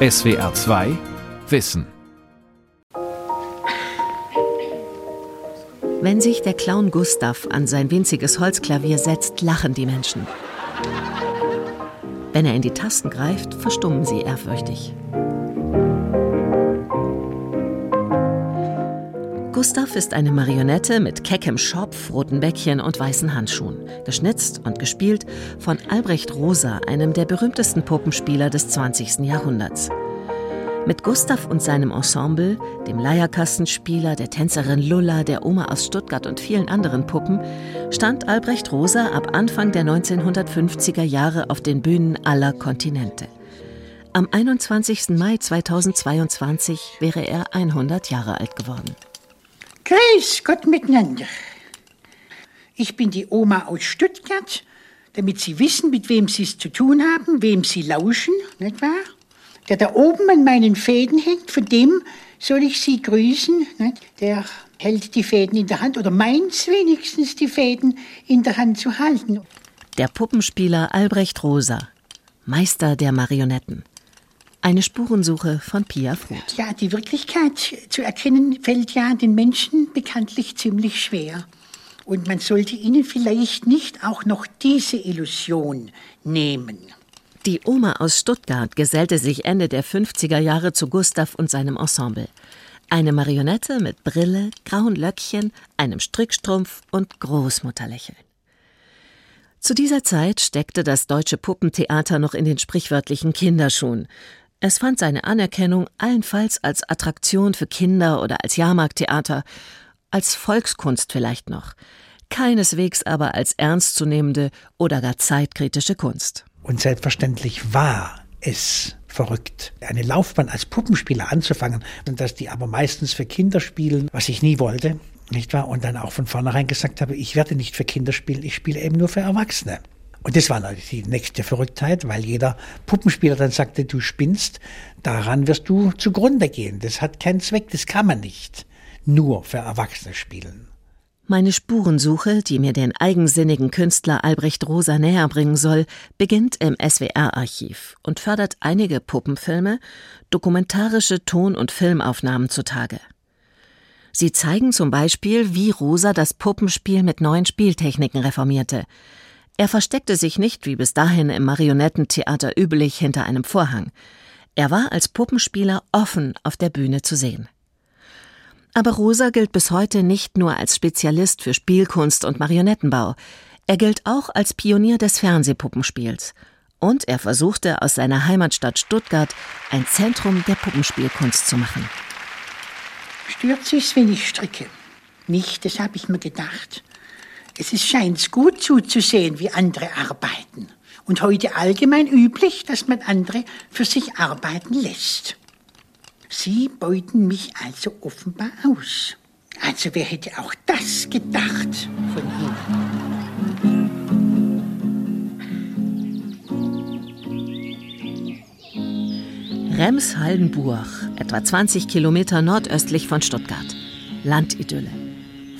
SWR 2 Wissen. Wenn sich der Clown Gustav an sein winziges Holzklavier setzt, lachen die Menschen. Wenn er in die Tasten greift, verstummen sie ehrfürchtig. Gustav ist eine Marionette mit keckem Schopf, roten Bäckchen und weißen Handschuhen, geschnitzt und gespielt von Albrecht Rosa, einem der berühmtesten Puppenspieler des 20. Jahrhunderts. Mit Gustav und seinem Ensemble, dem Leierkastenspieler, der Tänzerin Lulla, der Oma aus Stuttgart und vielen anderen Puppen, stand Albrecht Rosa ab Anfang der 1950er Jahre auf den Bühnen aller Kontinente. Am 21. Mai 2022 wäre er 100 Jahre alt geworden. Grüß Gott miteinander. Ich bin die Oma aus Stuttgart, damit Sie wissen, mit wem Sie es zu tun haben, wem Sie lauschen, nicht wahr? Der da oben an meinen Fäden hängt, von dem soll ich Sie grüßen. Nicht? Der hält die Fäden in der Hand oder meint wenigstens, die Fäden in der Hand zu halten. Der Puppenspieler Albrecht Rosa, Meister der Marionetten. Eine Spurensuche von Pia Fruth. Ja, die Wirklichkeit zu erkennen fällt ja den Menschen bekanntlich ziemlich schwer. Und man sollte ihnen vielleicht nicht auch noch diese Illusion nehmen. Die Oma aus Stuttgart gesellte sich Ende der 50er Jahre zu Gustav und seinem Ensemble. Eine Marionette mit Brille, grauen Löckchen, einem Strickstrumpf und Großmutterlächeln. Zu dieser Zeit steckte das deutsche Puppentheater noch in den sprichwörtlichen Kinderschuhen. Es fand seine Anerkennung allenfalls als Attraktion für Kinder oder als Jahrmarkttheater, als Volkskunst vielleicht noch, keineswegs aber als ernstzunehmende oder gar zeitkritische Kunst. Und selbstverständlich war es verrückt, eine Laufbahn als Puppenspieler anzufangen und dass die aber meistens für Kinder spielen, was ich nie wollte, nicht wahr? Und dann auch von vornherein gesagt habe, ich werde nicht für Kinder spielen, ich spiele eben nur für Erwachsene. Und das war natürlich die nächste Verrücktheit, weil jeder Puppenspieler dann sagte, du spinnst, daran wirst du zugrunde gehen. Das hat keinen Zweck, das kann man nicht nur für Erwachsene spielen. Meine Spurensuche, die mir den eigensinnigen Künstler Albrecht Rosa näher bringen soll, beginnt im SWR-Archiv und fördert einige Puppenfilme, dokumentarische Ton- und Filmaufnahmen zutage. Sie zeigen zum Beispiel, wie Rosa das Puppenspiel mit neuen Spieltechniken reformierte. Er versteckte sich nicht wie bis dahin im Marionettentheater üblich hinter einem Vorhang. Er war als Puppenspieler offen auf der Bühne zu sehen. Aber Rosa gilt bis heute nicht nur als Spezialist für Spielkunst und Marionettenbau, er gilt auch als Pionier des Fernsehpuppenspiels. Und er versuchte aus seiner Heimatstadt Stuttgart ein Zentrum der Puppenspielkunst zu machen. Stört sich's, wenn ich stricke? Nicht, das habe ich mir gedacht. Es scheint gut zuzusehen, wie andere arbeiten. Und heute allgemein üblich, dass man andere für sich arbeiten lässt. Sie beuten mich also offenbar aus. Also wer hätte auch das gedacht von Ihnen? Rems-Haldenburg, etwa 20 Kilometer nordöstlich von Stuttgart. Landidylle.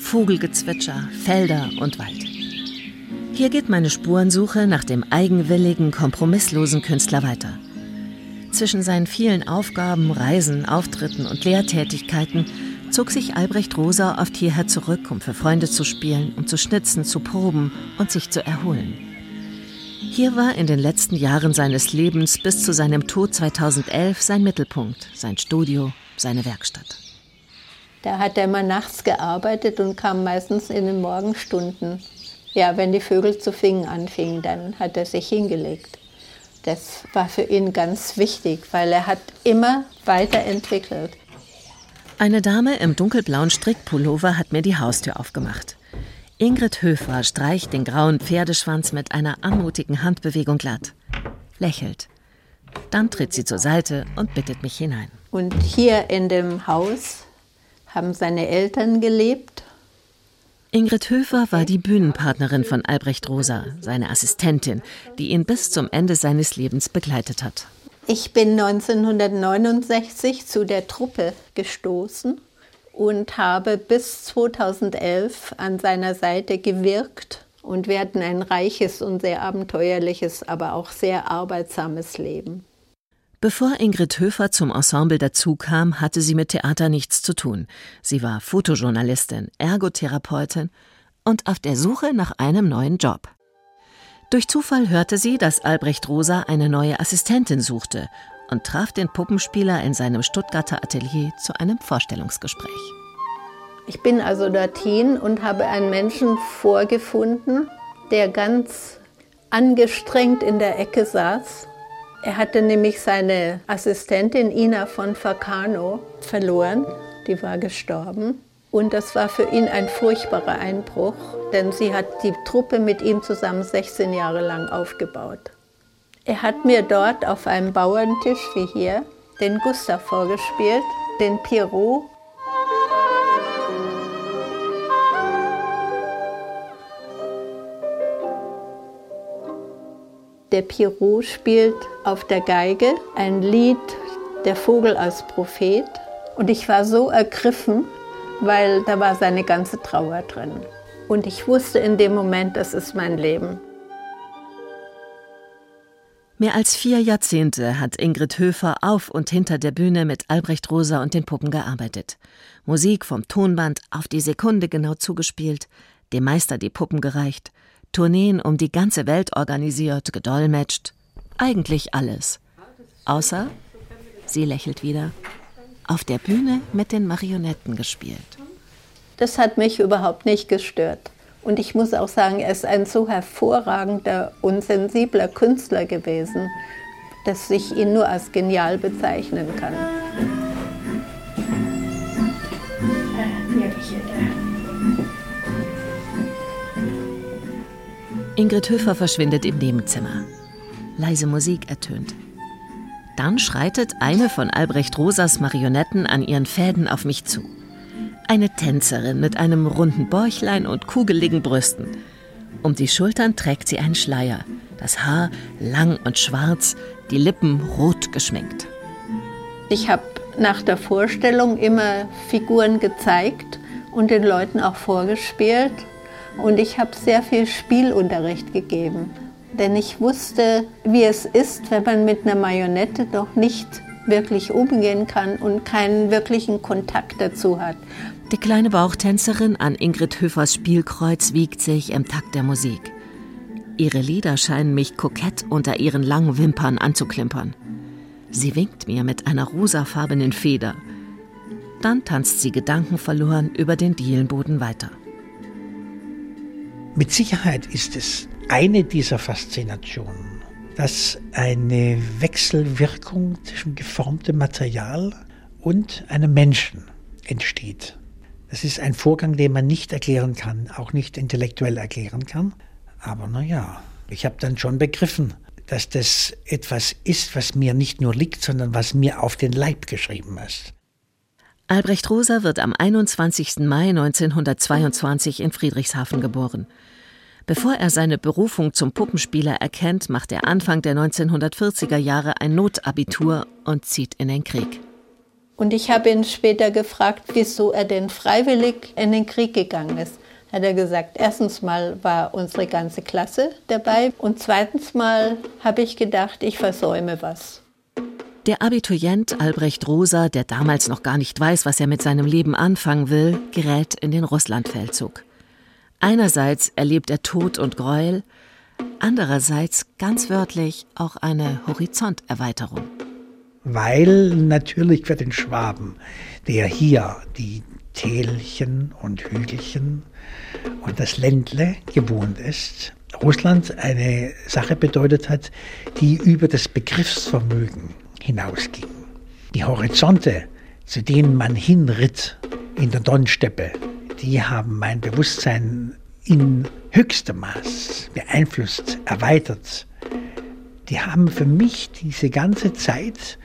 Vogelgezwitscher, Felder und Wald. Hier geht meine Spurensuche nach dem eigenwilligen, kompromisslosen Künstler weiter. Zwischen seinen vielen Aufgaben, Reisen, Auftritten und Lehrtätigkeiten zog sich Albrecht Rosa oft hierher zurück, um für Freunde zu spielen, um zu schnitzen, zu proben und sich zu erholen. Hier war in den letzten Jahren seines Lebens bis zu seinem Tod 2011 sein Mittelpunkt, sein Studio, seine Werkstatt. Da hat er immer nachts gearbeitet und kam meistens in den Morgenstunden. Ja, wenn die Vögel zu fingen anfingen, dann hat er sich hingelegt. Das war für ihn ganz wichtig, weil er hat immer weiterentwickelt. Eine Dame im dunkelblauen Strickpullover hat mir die Haustür aufgemacht. Ingrid Höfer streicht den grauen Pferdeschwanz mit einer anmutigen Handbewegung glatt, lächelt. Dann tritt sie zur Seite und bittet mich hinein. Und hier in dem Haus haben seine Eltern gelebt. Ingrid Höfer war die Bühnenpartnerin von Albrecht Rosa, seine Assistentin, die ihn bis zum Ende seines Lebens begleitet hat. Ich bin 1969 zu der Truppe gestoßen und habe bis 2011 an seiner Seite gewirkt. Und wir hatten ein reiches und sehr abenteuerliches, aber auch sehr arbeitsames Leben. Bevor Ingrid Höfer zum Ensemble dazukam, hatte sie mit Theater nichts zu tun. Sie war Fotojournalistin, Ergotherapeutin und auf der Suche nach einem neuen Job. Durch Zufall hörte sie, dass Albrecht Rosa eine neue Assistentin suchte und traf den Puppenspieler in seinem Stuttgarter Atelier zu einem Vorstellungsgespräch. Ich bin also dorthin und habe einen Menschen vorgefunden, der ganz angestrengt in der Ecke saß. Er hatte nämlich seine Assistentin Ina von Facano verloren, die war gestorben. Und das war für ihn ein furchtbarer Einbruch, denn sie hat die Truppe mit ihm zusammen 16 Jahre lang aufgebaut. Er hat mir dort auf einem Bauerntisch wie hier den Gustav vorgespielt, den Pierrot. Der Pierrot spielt auf der Geige ein Lied, Der Vogel als Prophet. Und ich war so ergriffen, weil da war seine ganze Trauer drin. Und ich wusste in dem Moment, das ist mein Leben. Mehr als vier Jahrzehnte hat Ingrid Höfer auf und hinter der Bühne mit Albrecht Rosa und den Puppen gearbeitet. Musik vom Tonband auf die Sekunde genau zugespielt, dem Meister die Puppen gereicht, Tourneen um die ganze Welt organisiert, gedolmetscht. Eigentlich alles. Außer, sie lächelt wieder, auf der Bühne mit den Marionetten gespielt. Das hat mich überhaupt nicht gestört. Und ich muss auch sagen, er ist ein so hervorragender und sensibler Künstler gewesen, dass ich ihn nur als genial bezeichnen kann. Ingrid Höfer verschwindet im Nebenzimmer. Leise Musik ertönt. Dann schreitet eine von Albrecht Rosas Marionetten an ihren Fäden auf mich zu. Eine Tänzerin mit einem runden Bäuchlein und kugeligen Brüsten. Um die Schultern trägt sie einen Schleier, das Haar lang und schwarz, die Lippen rot geschminkt. Ich habe nach der Vorstellung immer Figuren gezeigt und den Leuten auch vorgespielt. Und ich habe sehr viel Spielunterricht gegeben. Denn ich wusste, wie es ist, wenn man mit einer Marionette doch nicht wirklich umgehen kann und keinen wirklichen Kontakt dazu hat. Die kleine Bauchtänzerin an Ingrid Höfers Spielkreuz wiegt sich im Takt der Musik. Ihre Lieder scheinen mich kokett unter ihren langen Wimpern anzuklimpern. Sie winkt mir mit einer rosafarbenen Feder. Dann tanzt sie gedankenverloren über den Dielenboden weiter. Mit Sicherheit ist es eine dieser Faszinationen, dass eine Wechselwirkung zwischen geformtem Material und einem Menschen entsteht. Das ist ein Vorgang, den man nicht erklären kann, auch nicht intellektuell erklären kann. Aber naja, ich habe dann schon begriffen, dass das etwas ist, was mir nicht nur liegt, sondern was mir auf den Leib geschrieben ist. Albrecht Rosa wird am 21. Mai 1922 in Friedrichshafen geboren. Bevor er seine Berufung zum Puppenspieler erkennt, macht er Anfang der 1940er Jahre ein Notabitur und zieht in den Krieg. Und ich habe ihn später gefragt, wieso er denn freiwillig in den Krieg gegangen ist. Hat er gesagt, erstens mal war unsere ganze Klasse dabei und zweitens mal habe ich gedacht, ich versäume was. Der Abiturient Albrecht Rosa, der damals noch gar nicht weiß, was er mit seinem Leben anfangen will, gerät in den Russlandfeldzug. Einerseits erlebt er Tod und Gräuel, andererseits ganz wörtlich auch eine Horizonterweiterung weil natürlich für den Schwaben, der hier die Tälchen und Hügelchen und das Ländle gewohnt ist, Russland eine Sache bedeutet hat, die über das Begriffsvermögen hinausging. Die Horizonte, zu denen man hinritt in der Donsteppe, die haben mein Bewusstsein in höchstem Maß beeinflusst, erweitert. Die haben für mich diese ganze Zeit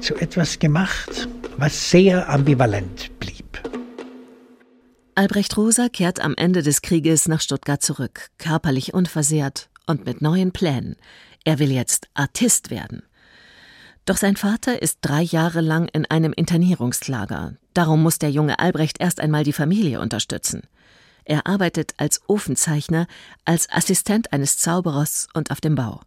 zu etwas gemacht, was sehr ambivalent blieb. Albrecht Rosa kehrt am Ende des Krieges nach Stuttgart zurück, körperlich unversehrt und mit neuen Plänen. Er will jetzt Artist werden. Doch sein Vater ist drei Jahre lang in einem Internierungslager. Darum muss der junge Albrecht erst einmal die Familie unterstützen. Er arbeitet als Ofenzeichner, als Assistent eines Zauberers und auf dem Bau.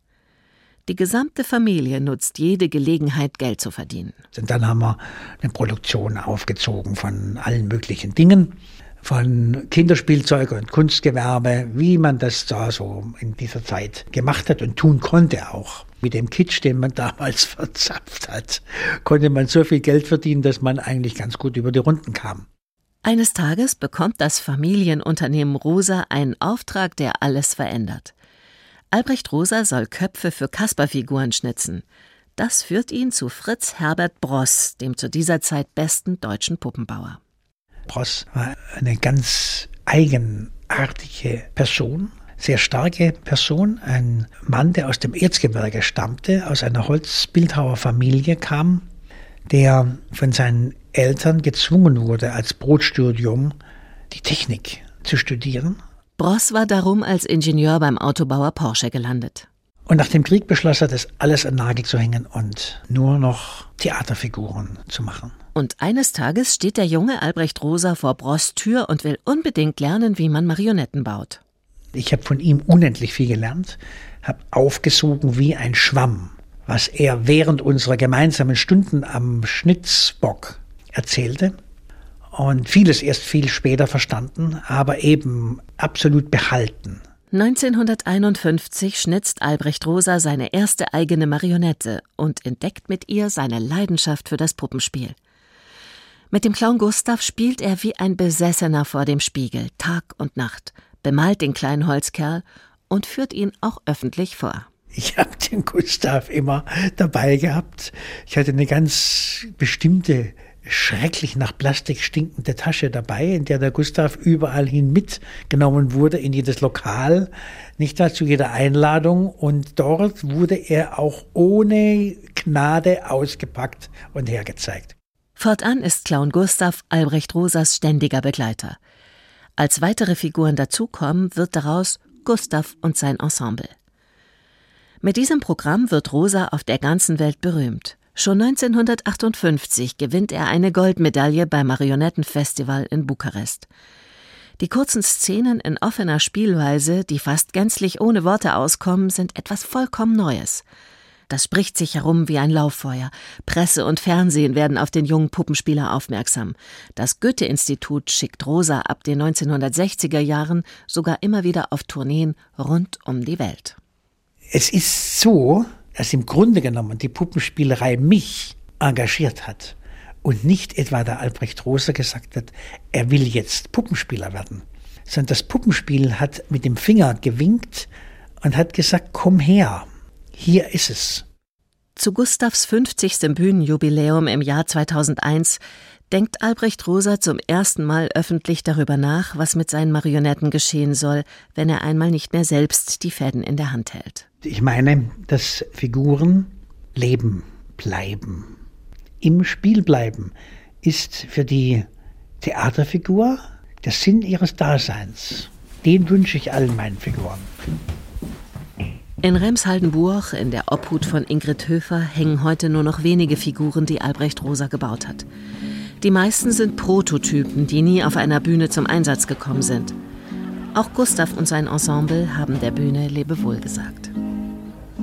Die gesamte Familie nutzt jede Gelegenheit, Geld zu verdienen. Und dann haben wir eine Produktion aufgezogen von allen möglichen Dingen, von Kinderspielzeug und Kunstgewerbe, wie man das da so in dieser Zeit gemacht hat und tun konnte auch. Mit dem Kitsch, den man damals verzapft hat, konnte man so viel Geld verdienen, dass man eigentlich ganz gut über die Runden kam. Eines Tages bekommt das Familienunternehmen Rosa einen Auftrag, der alles verändert. Albrecht Rosa soll Köpfe für Kasperfiguren schnitzen. Das führt ihn zu Fritz Herbert Bross, dem zu dieser Zeit besten deutschen Puppenbauer. Bross war eine ganz eigenartige Person, sehr starke Person, ein Mann, der aus dem Erzgebirge stammte, aus einer Holzbildhauerfamilie kam, der von seinen Eltern gezwungen wurde, als Brotstudium die Technik zu studieren Bross war darum als Ingenieur beim Autobauer Porsche gelandet. Und nach dem Krieg beschloss er, das alles an Nagel zu hängen und nur noch Theaterfiguren zu machen. Und eines Tages steht der junge Albrecht Rosa vor Bross Tür und will unbedingt lernen, wie man Marionetten baut. Ich habe von ihm unendlich viel gelernt, habe aufgesogen wie ein Schwamm, was er während unserer gemeinsamen Stunden am Schnitzbock erzählte und vieles erst viel später verstanden, aber eben absolut behalten. 1951 schnitzt Albrecht Rosa seine erste eigene Marionette und entdeckt mit ihr seine Leidenschaft für das Puppenspiel. Mit dem Clown Gustav spielt er wie ein Besessener vor dem Spiegel, Tag und Nacht, bemalt den kleinen Holzkerl und führt ihn auch öffentlich vor. Ich habe den Gustav immer dabei gehabt. Ich hatte eine ganz bestimmte schrecklich nach Plastik stinkende Tasche dabei, in der der Gustav überall hin mitgenommen wurde, in jedes Lokal, nicht dazu jeder Einladung. Und dort wurde er auch ohne Gnade ausgepackt und hergezeigt. Fortan ist Clown Gustav Albrecht Rosas ständiger Begleiter. Als weitere Figuren dazukommen, wird daraus Gustav und sein Ensemble. Mit diesem Programm wird Rosa auf der ganzen Welt berühmt. Schon 1958 gewinnt er eine Goldmedaille beim Marionettenfestival in Bukarest. Die kurzen Szenen in offener Spielweise, die fast gänzlich ohne Worte auskommen, sind etwas vollkommen Neues. Das spricht sich herum wie ein Lauffeuer. Presse und Fernsehen werden auf den jungen Puppenspieler aufmerksam. Das Goethe-Institut schickt Rosa ab den 1960er Jahren sogar immer wieder auf Tourneen rund um die Welt. Es ist so, dass im Grunde genommen die Puppenspielerei mich engagiert hat und nicht etwa der Albrecht Roser gesagt hat, er will jetzt Puppenspieler werden, sondern das Puppenspiel hat mit dem Finger gewinkt und hat gesagt, komm her, hier ist es. Zu Gustavs 50. Bühnenjubiläum im Jahr 2001 denkt Albrecht Roser zum ersten Mal öffentlich darüber nach, was mit seinen Marionetten geschehen soll, wenn er einmal nicht mehr selbst die Fäden in der Hand hält. Ich meine, dass Figuren leben bleiben, im Spiel bleiben, ist für die Theaterfigur der Sinn ihres Daseins. Den wünsche ich allen meinen Figuren. In Remshaldenburg, in der Obhut von Ingrid Höfer, hängen heute nur noch wenige Figuren, die Albrecht Rosa gebaut hat. Die meisten sind Prototypen, die nie auf einer Bühne zum Einsatz gekommen sind. Auch Gustav und sein Ensemble haben der Bühne Lebewohl gesagt.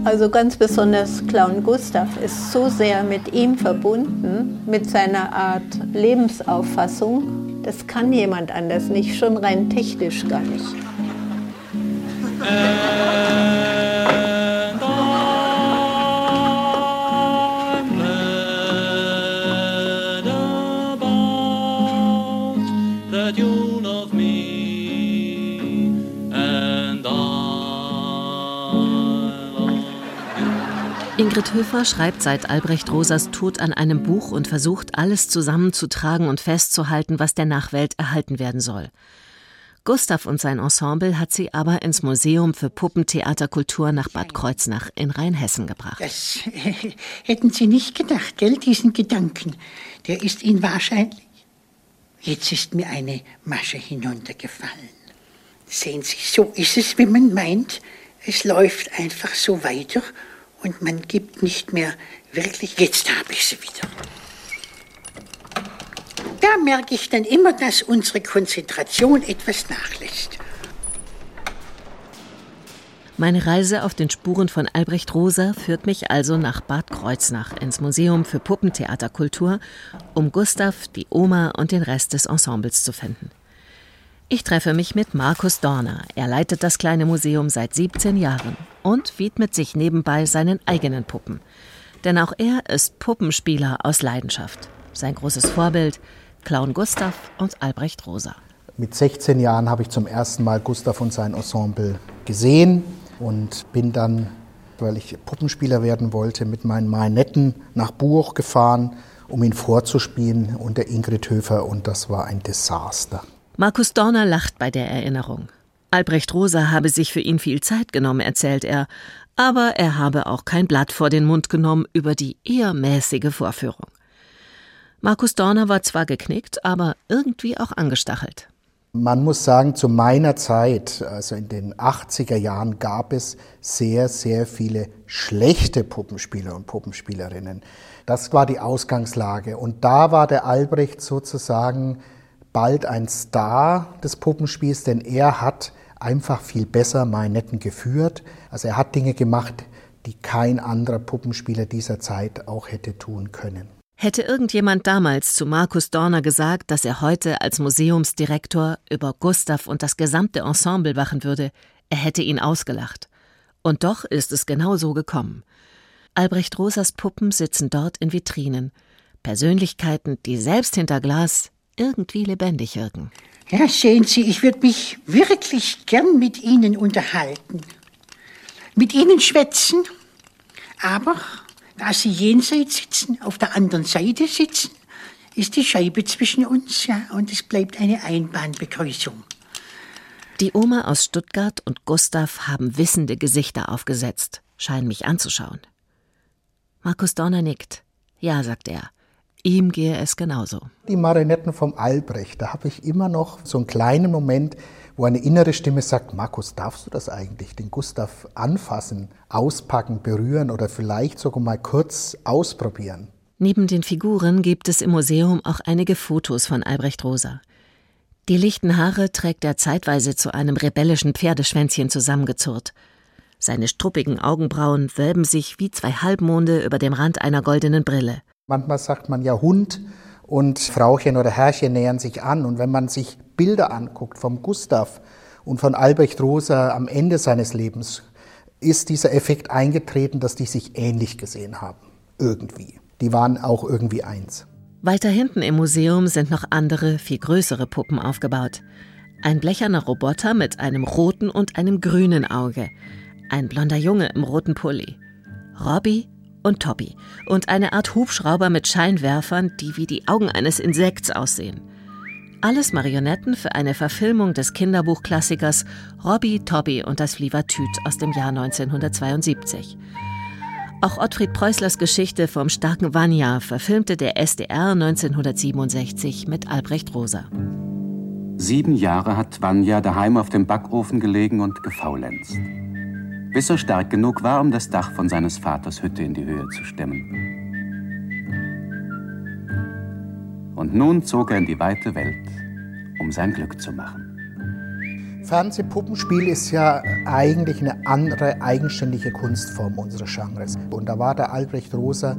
Also ganz besonders Clown Gustav ist so sehr mit ihm verbunden, mit seiner Art Lebensauffassung. Das kann jemand anders nicht, schon rein technisch gar nicht. Ingrid Höfer schreibt seit Albrecht Rosas Tod an einem Buch und versucht, alles zusammenzutragen und festzuhalten, was der Nachwelt erhalten werden soll. Gustav und sein Ensemble hat sie aber ins Museum für Puppentheaterkultur nach Bad Kreuznach in Rheinhessen gebracht. Das äh, hätten Sie nicht gedacht, gell, diesen Gedanken. Der ist Ihnen wahrscheinlich. Jetzt ist mir eine Masche hinuntergefallen. Sehen Sie, so ist es, wenn man meint, es läuft einfach so weiter und man gibt nicht mehr wirklich, jetzt habe ich sie wieder. Da merke ich dann immer, dass unsere Konzentration etwas nachlässt. Meine Reise auf den Spuren von Albrecht Rosa führt mich also nach Bad Kreuznach ins Museum für Puppentheaterkultur, um Gustav, die Oma und den Rest des Ensembles zu finden. Ich treffe mich mit Markus Dorner. Er leitet das kleine Museum seit 17 Jahren und widmet sich nebenbei seinen eigenen Puppen. Denn auch er ist Puppenspieler aus Leidenschaft. Sein großes Vorbild Clown Gustav und Albrecht Rosa. Mit 16 Jahren habe ich zum ersten Mal Gustav und sein Ensemble gesehen und bin dann, weil ich Puppenspieler werden wollte, mit meinen Marionetten nach Buch gefahren, um ihn vorzuspielen unter Ingrid Höfer und das war ein Desaster. Markus Dorner lacht bei der Erinnerung. Albrecht Rosa habe sich für ihn viel Zeit genommen, erzählt er, aber er habe auch kein Blatt vor den Mund genommen über die eher mäßige Vorführung. Markus Dorner war zwar geknickt, aber irgendwie auch angestachelt. Man muss sagen, zu meiner Zeit, also in den 80er Jahren, gab es sehr, sehr viele schlechte Puppenspieler und Puppenspielerinnen. Das war die Ausgangslage. Und da war der Albrecht sozusagen bald ein Star des Puppenspiels, denn er hat einfach viel besser Marionetten geführt. Also er hat Dinge gemacht, die kein anderer Puppenspieler dieser Zeit auch hätte tun können. Hätte irgendjemand damals zu Markus Dorner gesagt, dass er heute als Museumsdirektor über Gustav und das gesamte Ensemble wachen würde, er hätte ihn ausgelacht. Und doch ist es genau so gekommen. Albrecht Rosas Puppen sitzen dort in Vitrinen. Persönlichkeiten, die selbst hinter Glas irgendwie lebendig wirken. Ja, sehen Sie, ich würde mich wirklich gern mit Ihnen unterhalten. Mit Ihnen schwätzen. Aber da Sie jenseits sitzen, auf der anderen Seite sitzen, ist die Scheibe zwischen uns, ja, und es bleibt eine Einbahnbegrüßung. Die Oma aus Stuttgart und Gustav haben wissende Gesichter aufgesetzt, scheinen mich anzuschauen. Markus Donner nickt. Ja, sagt er. Ihm gehe es genauso. Die Marionetten vom Albrecht, da habe ich immer noch so einen kleinen Moment, wo eine innere Stimme sagt, Markus, darfst du das eigentlich, den Gustav anfassen, auspacken, berühren oder vielleicht sogar mal kurz ausprobieren? Neben den Figuren gibt es im Museum auch einige Fotos von Albrecht Rosa. Die lichten Haare trägt er zeitweise zu einem rebellischen Pferdeschwänzchen zusammengezurrt. Seine struppigen Augenbrauen wölben sich wie zwei Halbmonde über dem Rand einer goldenen Brille. Manchmal sagt man ja Hund und Frauchen oder Herrchen nähern sich an. Und wenn man sich Bilder anguckt vom Gustav und von Albrecht Rosa am Ende seines Lebens, ist dieser Effekt eingetreten, dass die sich ähnlich gesehen haben. Irgendwie. Die waren auch irgendwie eins. Weiter hinten im Museum sind noch andere, viel größere Puppen aufgebaut. Ein blecherner Roboter mit einem roten und einem grünen Auge. Ein blonder Junge im roten Pulli. Robbie und Toppy. Und eine Art Hubschrauber mit Scheinwerfern, die wie die Augen eines Insekts aussehen. Alles Marionetten für eine Verfilmung des Kinderbuchklassikers Robbie, Tobby und das Flievertüt aus dem Jahr 1972. Auch Ottfried Preußlers Geschichte vom starken Vanya verfilmte der SDR 1967 mit Albrecht Rosa. Sieben Jahre hat Vanya daheim auf dem Backofen gelegen und gefaulenzt. Bis er stark genug war, um das Dach von seines Vaters Hütte in die Höhe zu stemmen. Und nun zog er in die weite Welt, um sein Glück zu machen. Fernsehpuppenspiel ist ja eigentlich eine andere eigenständige Kunstform unseres Genres. Und da war der Albrecht Rosa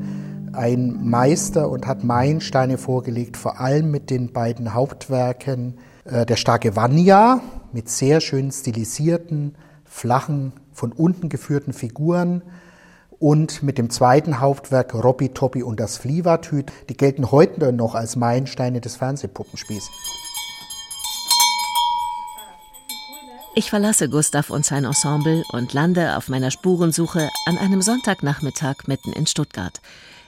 ein Meister und hat Meilensteine vorgelegt, vor allem mit den beiden Hauptwerken äh, Der starke Vanya mit sehr schön stilisierten, flachen, von unten geführten Figuren und mit dem zweiten Hauptwerk Robby Toppi und das Flievertüt, die gelten heute noch als Meilensteine des Fernsehpuppenspiels. Ich verlasse Gustav und sein Ensemble und lande auf meiner Spurensuche an einem Sonntagnachmittag mitten in Stuttgart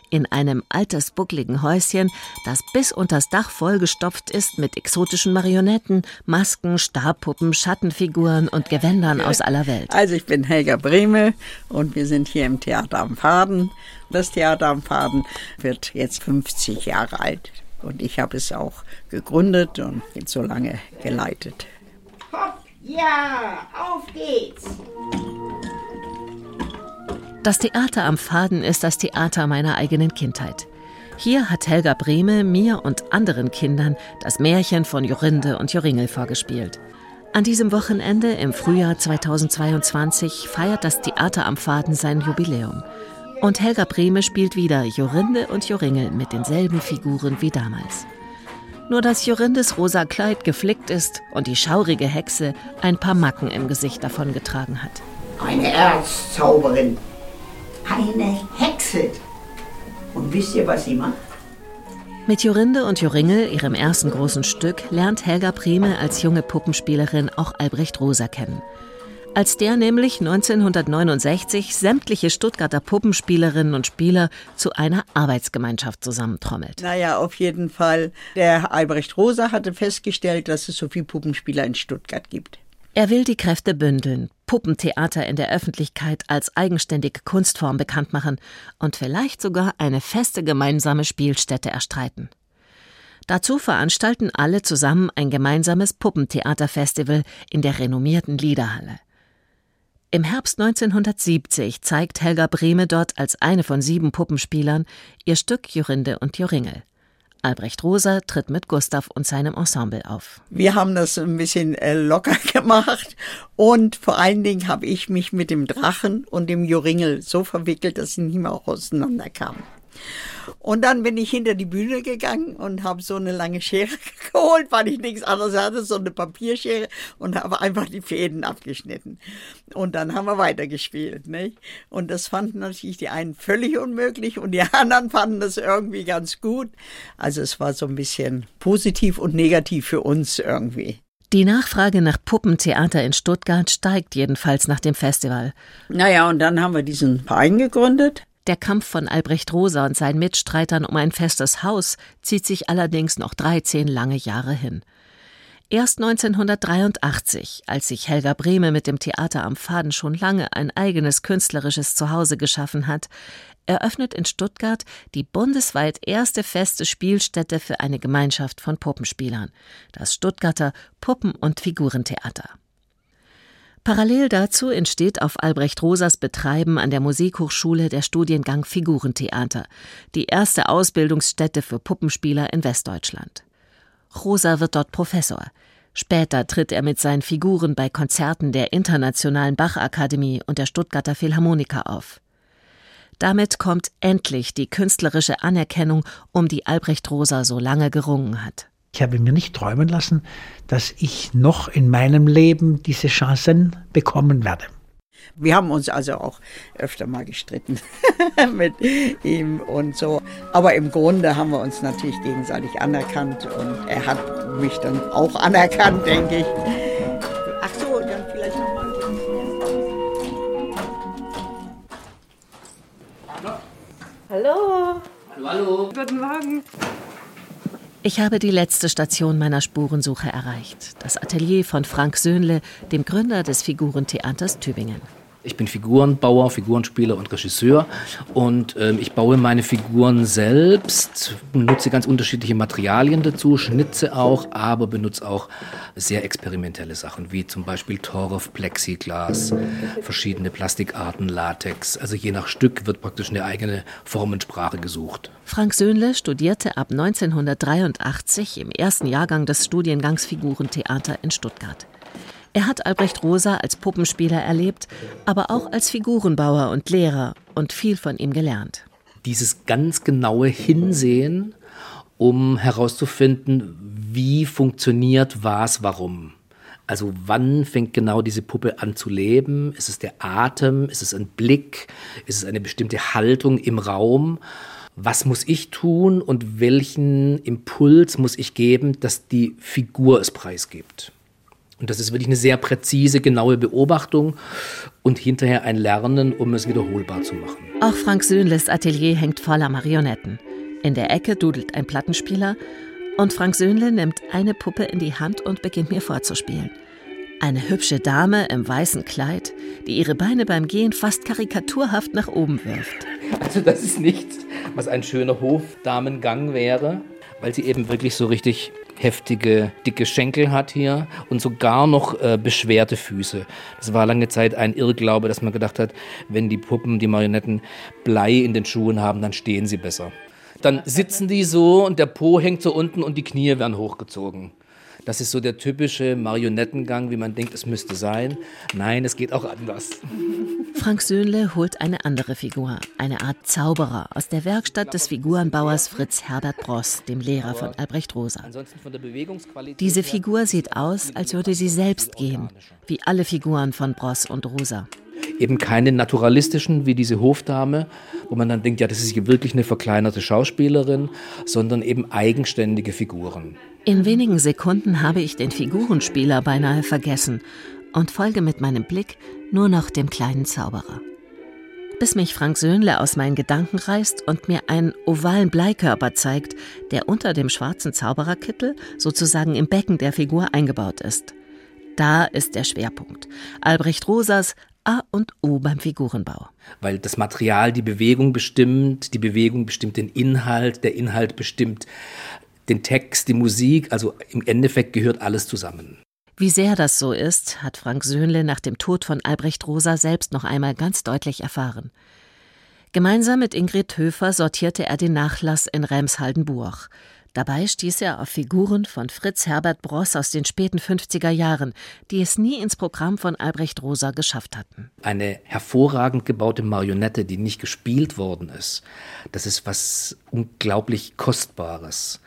in einem altersbuckligen Häuschen, das bis unters Dach vollgestopft ist mit exotischen Marionetten, Masken, Stabpuppen, Schattenfiguren und Gewändern aus aller Welt. Also ich bin Helga Brehme und wir sind hier im Theater am Faden. Das Theater am Faden wird jetzt 50 Jahre alt und ich habe es auch gegründet und jetzt so lange geleitet. Hopp, ja, auf geht's! Das Theater am Faden ist das Theater meiner eigenen Kindheit. Hier hat Helga Brehme mir und anderen Kindern das Märchen von Jorinde und Joringel vorgespielt. An diesem Wochenende im Frühjahr 2022 feiert das Theater am Faden sein Jubiläum. Und Helga Brehme spielt wieder Jorinde und Joringel mit denselben Figuren wie damals. Nur dass Jorindes rosa Kleid geflickt ist und die schaurige Hexe ein paar Macken im Gesicht davongetragen hat. Eine Erzzauberin. Eine Hexe. Und wisst ihr, was sie macht? Mit Jorinde und Joringel, ihrem ersten großen Stück, lernt Helga Brehme als junge Puppenspielerin auch Albrecht Rosa kennen. Als der nämlich 1969 sämtliche Stuttgarter Puppenspielerinnen und Spieler zu einer Arbeitsgemeinschaft zusammentrommelt. Naja, auf jeden Fall. Der Albrecht Rosa hatte festgestellt, dass es so viele Puppenspieler in Stuttgart gibt. Er will die Kräfte bündeln, Puppentheater in der Öffentlichkeit als eigenständige Kunstform bekannt machen und vielleicht sogar eine feste gemeinsame Spielstätte erstreiten. Dazu veranstalten alle zusammen ein gemeinsames Puppentheaterfestival in der renommierten Liederhalle. Im Herbst 1970 zeigt Helga Brehme dort als eine von sieben Puppenspielern ihr Stück Jorinde und Joringel. Albrecht Rosa tritt mit Gustav und seinem Ensemble auf. Wir haben das ein bisschen äh, locker gemacht und vor allen Dingen habe ich mich mit dem Drachen und dem Joringel so verwickelt, dass sie nicht mehr auch auseinanderkamen. Und dann bin ich hinter die Bühne gegangen und habe so eine lange Schere geholt, weil ich nichts anderes hatte, so eine Papierschere und habe einfach die Fäden abgeschnitten. Und dann haben wir weitergespielt. Nicht? Und das fanden natürlich die einen völlig unmöglich und die anderen fanden das irgendwie ganz gut. Also es war so ein bisschen positiv und negativ für uns irgendwie. Die Nachfrage nach Puppentheater in Stuttgart steigt jedenfalls nach dem Festival. Naja, und dann haben wir diesen Verein gegründet. Der Kampf von Albrecht Rosa und seinen Mitstreitern um ein festes Haus zieht sich allerdings noch 13 lange Jahre hin. Erst 1983, als sich Helga Brehme mit dem Theater am Faden schon lange ein eigenes künstlerisches Zuhause geschaffen hat, eröffnet in Stuttgart die bundesweit erste feste Spielstätte für eine Gemeinschaft von Puppenspielern, das Stuttgarter Puppen- und Figurentheater. Parallel dazu entsteht auf Albrecht Rosas Betreiben an der Musikhochschule der Studiengang Figurentheater, die erste Ausbildungsstätte für Puppenspieler in Westdeutschland. Rosa wird dort Professor. Später tritt er mit seinen Figuren bei Konzerten der Internationalen Bachakademie und der Stuttgarter Philharmoniker auf. Damit kommt endlich die künstlerische Anerkennung, um die Albrecht Rosa so lange gerungen hat. Ich habe mir nicht träumen lassen, dass ich noch in meinem Leben diese Chancen bekommen werde. Wir haben uns also auch öfter mal gestritten mit ihm und so. Aber im Grunde haben wir uns natürlich gegenseitig anerkannt und er hat mich dann auch anerkannt, denke ich. Ach so, dann vielleicht nochmal. Hallo. Hallo, hallo. Guten Morgen. Ich habe die letzte Station meiner Spurensuche erreicht. Das Atelier von Frank Söhnle, dem Gründer des Figurentheaters Tübingen. Ich bin Figurenbauer, Figurenspieler und Regisseur und äh, ich baue meine Figuren selbst, nutze ganz unterschiedliche Materialien dazu, schnitze auch, aber benutze auch sehr experimentelle Sachen, wie zum Beispiel Torf, Plexiglas, verschiedene Plastikarten, Latex. Also je nach Stück wird praktisch eine eigene Formensprache gesucht. Frank Söhnle studierte ab 1983 im ersten Jahrgang des Studiengangs Figurentheater in Stuttgart. Er hat Albrecht Rosa als Puppenspieler erlebt, aber auch als Figurenbauer und Lehrer und viel von ihm gelernt. Dieses ganz genaue Hinsehen, um herauszufinden, wie funktioniert was, warum. Also wann fängt genau diese Puppe an zu leben? Ist es der Atem? Ist es ein Blick? Ist es eine bestimmte Haltung im Raum? Was muss ich tun und welchen Impuls muss ich geben, dass die Figur es preisgibt? Und das ist wirklich eine sehr präzise, genaue Beobachtung und hinterher ein Lernen, um es wiederholbar zu machen. Auch Frank Söhnles Atelier hängt voller Marionetten. In der Ecke dudelt ein Plattenspieler und Frank Söhnle nimmt eine Puppe in die Hand und beginnt mir vorzuspielen. Eine hübsche Dame im weißen Kleid, die ihre Beine beim Gehen fast karikaturhaft nach oben wirft. Also das ist nichts, was ein schöner Hofdamengang wäre, weil sie eben wirklich so richtig heftige, dicke Schenkel hat hier und sogar noch äh, beschwerte Füße. Das war lange Zeit ein Irrglaube, dass man gedacht hat, wenn die Puppen, die Marionetten Blei in den Schuhen haben, dann stehen sie besser. Dann sitzen die so und der Po hängt so unten und die Knie werden hochgezogen. Das ist so der typische Marionettengang, wie man denkt, es müsste sein. Nein, es geht auch anders. Frank Söhnle holt eine andere Figur, eine Art Zauberer aus der Werkstatt des Figurenbauers Fritz Herbert Bross, dem Lehrer von Albrecht Rosa. Diese Figur sieht aus, als würde sie selbst gehen, wie alle Figuren von Bross und Rosa eben keine naturalistischen wie diese Hofdame, wo man dann denkt, ja, das ist hier wirklich eine verkleinerte Schauspielerin, sondern eben eigenständige Figuren. In wenigen Sekunden habe ich den Figurenspieler beinahe vergessen und folge mit meinem Blick nur noch dem kleinen Zauberer. Bis mich Frank Söhnle aus meinen Gedanken reißt und mir einen ovalen Bleikörper zeigt, der unter dem schwarzen Zaubererkittel sozusagen im Becken der Figur eingebaut ist. Da ist der Schwerpunkt. Albrecht Rosas A und O beim Figurenbau. Weil das Material die Bewegung bestimmt, die Bewegung bestimmt den Inhalt, der Inhalt bestimmt den Text, die Musik, also im Endeffekt gehört alles zusammen. Wie sehr das so ist, hat Frank Söhnle nach dem Tod von Albrecht Rosa selbst noch einmal ganz deutlich erfahren. Gemeinsam mit Ingrid Höfer sortierte er den Nachlass in Remshaldenburg. Dabei stieß er auf Figuren von Fritz Herbert Bross aus den späten 50er Jahren, die es nie ins Programm von Albrecht Rosa geschafft hatten. Eine hervorragend gebaute Marionette, die nicht gespielt worden ist, das ist was unglaublich Kostbares.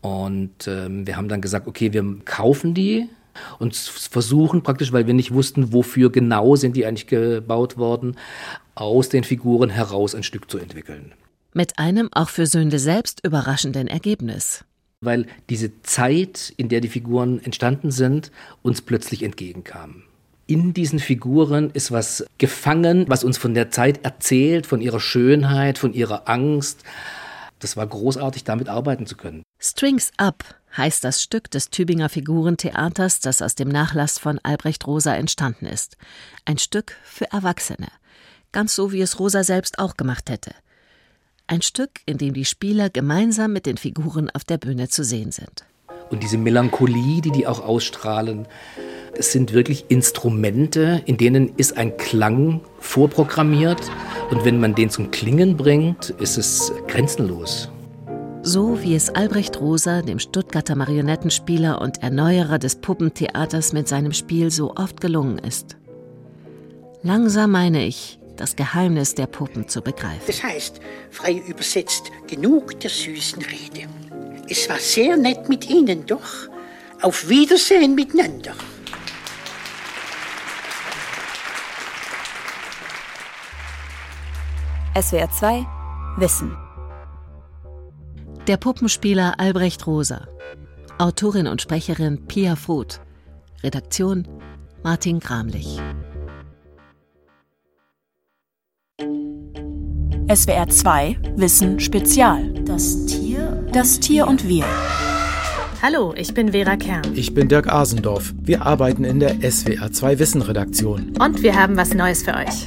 Und ähm, wir haben dann gesagt, okay, wir kaufen die und versuchen praktisch, weil wir nicht wussten, wofür genau sind die eigentlich gebaut worden, aus den Figuren heraus ein Stück zu entwickeln. Mit einem auch für Sünde selbst überraschenden Ergebnis. Weil diese Zeit, in der die Figuren entstanden sind, uns plötzlich entgegenkam. In diesen Figuren ist was gefangen, was uns von der Zeit erzählt, von ihrer Schönheit, von ihrer Angst. Das war großartig, damit arbeiten zu können. Strings Up heißt das Stück des Tübinger Figurentheaters, das aus dem Nachlass von Albrecht Rosa entstanden ist. Ein Stück für Erwachsene. Ganz so, wie es Rosa selbst auch gemacht hätte. Ein Stück, in dem die Spieler gemeinsam mit den Figuren auf der Bühne zu sehen sind. Und diese Melancholie, die die auch ausstrahlen, es sind wirklich Instrumente, in denen ist ein Klang vorprogrammiert. Und wenn man den zum Klingen bringt, ist es grenzenlos. So wie es Albrecht Rosa, dem Stuttgarter Marionettenspieler und Erneuerer des Puppentheaters mit seinem Spiel so oft gelungen ist. Langsam meine ich, das Geheimnis der Puppen zu begreifen. Das heißt, frei übersetzt, genug der süßen Rede. Es war sehr nett mit Ihnen, doch. Auf Wiedersehen miteinander. SWR 2 Wissen. Der Puppenspieler Albrecht Rosa. Autorin und Sprecherin Pia Fruth. Redaktion Martin Gramlich. SWR 2 Wissen Spezial. Das Tier, das Tier und wir. Hallo, ich bin Vera Kern. Ich bin Dirk Asendorf. Wir arbeiten in der SWR 2 Wissen Redaktion. Und wir haben was Neues für euch.